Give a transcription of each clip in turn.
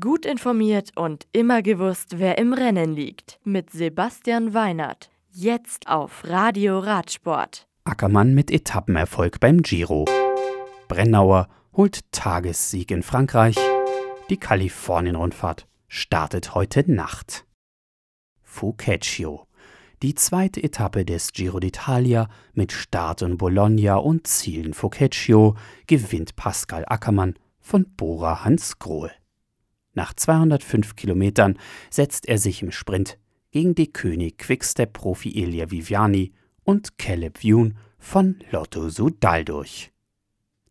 Gut informiert und immer gewusst, wer im Rennen liegt. Mit Sebastian Weinert. Jetzt auf Radio Radsport. Ackermann mit Etappenerfolg beim Giro. Brennauer holt Tagessieg in Frankreich. Die Kalifornien-Rundfahrt startet heute Nacht. Fucecchio. Die zweite Etappe des Giro d'Italia mit Start in Bologna und Ziel in Fucecchio gewinnt Pascal Ackermann von Bora Hans Grohe. Nach 205 Kilometern setzt er sich im Sprint gegen die König Quickstep-Profi Elia Viviani und Caleb Youn von Lotto Sudal durch.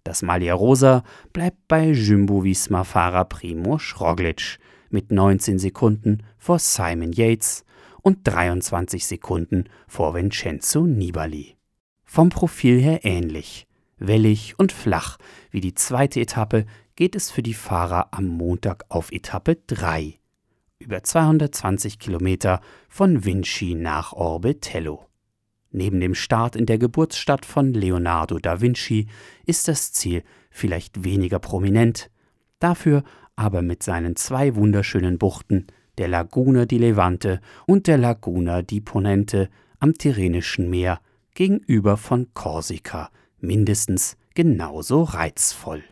Das Malia Rosa bleibt bei Jumbo-Visma-Fahrer Primo Roglic mit 19 Sekunden vor Simon Yates und 23 Sekunden vor Vincenzo Nibali. Vom Profil her ähnlich, wellig und flach wie die zweite Etappe geht es für die Fahrer am Montag auf Etappe 3, über 220 Kilometer von Vinci nach Orbetello. Neben dem Start in der Geburtsstadt von Leonardo da Vinci ist das Ziel vielleicht weniger prominent, dafür aber mit seinen zwei wunderschönen Buchten, der Laguna di Levante und der Laguna di Ponente am Tyrrhenischen Meer gegenüber von Korsika mindestens genauso reizvoll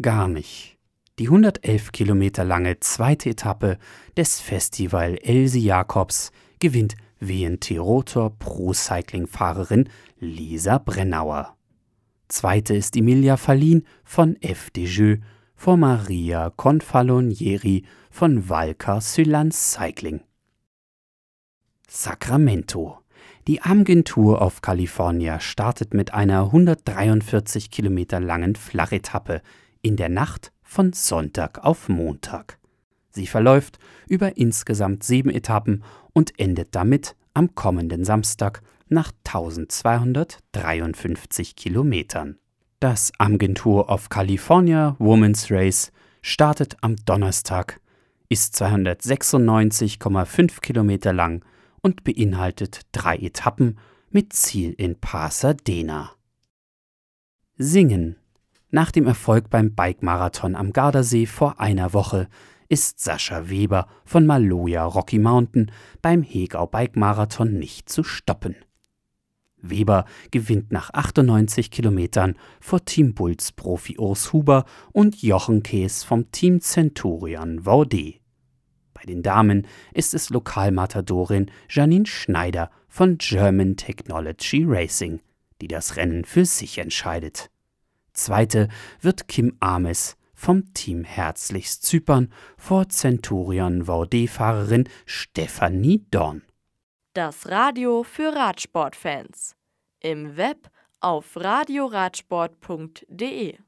gar nicht. Die 111 Kilometer lange zweite Etappe des Festival Elsie Jacobs gewinnt WNT Rotor Pro Cycling Fahrerin Lisa Brennauer. Zweite ist Emilia Fallin von FDJ vor Maria Confalonieri von Valca Sylan Cycling. Sacramento. Die Agentur auf California startet mit einer 143 Kilometer langen Flachetappe in der Nacht von Sonntag auf Montag. Sie verläuft über insgesamt sieben Etappen und endet damit am kommenden Samstag nach 1253 Kilometern. Das Agentur of California Women's Race startet am Donnerstag, ist 296,5 Kilometer lang und beinhaltet drei Etappen mit Ziel in Pasadena. Singen nach dem Erfolg beim Bike-Marathon am Gardasee vor einer Woche ist Sascha Weber von Maloja Rocky Mountain beim Hegau Bike-Marathon nicht zu stoppen. Weber gewinnt nach 98 Kilometern vor Team Bulls Profi Urs Huber und Jochen Kees vom Team Centurion Vaude. Bei den Damen ist es Lokalmatadorin Janine Schneider von German Technology Racing, die das Rennen für sich entscheidet. Zweite wird Kim Ames vom Team Herzlichst Zypern vor Centurion VD-Fahrerin Stefanie Dorn. Das Radio für Radsportfans. Im Web auf radioradsport.de